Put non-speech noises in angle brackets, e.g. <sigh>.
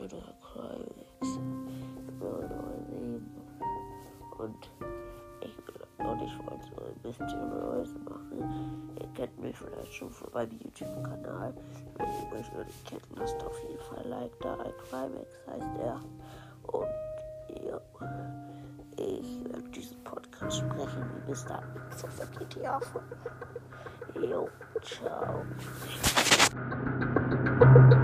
oder Crimex immer neu sehen. Und ich, und ich wollte so ein bisschen Neues machen. Ihr kennt mich vielleicht schon von meinem YouTube-Kanal. Wenn ihr mich noch nicht kennt, lasst auf jeden Fall Like da. Crimex heißt er. Und ja, ich werde diesen Podcast sprechen, wie dann. So vergeht ihr auch. Jo, ciao. you <laughs>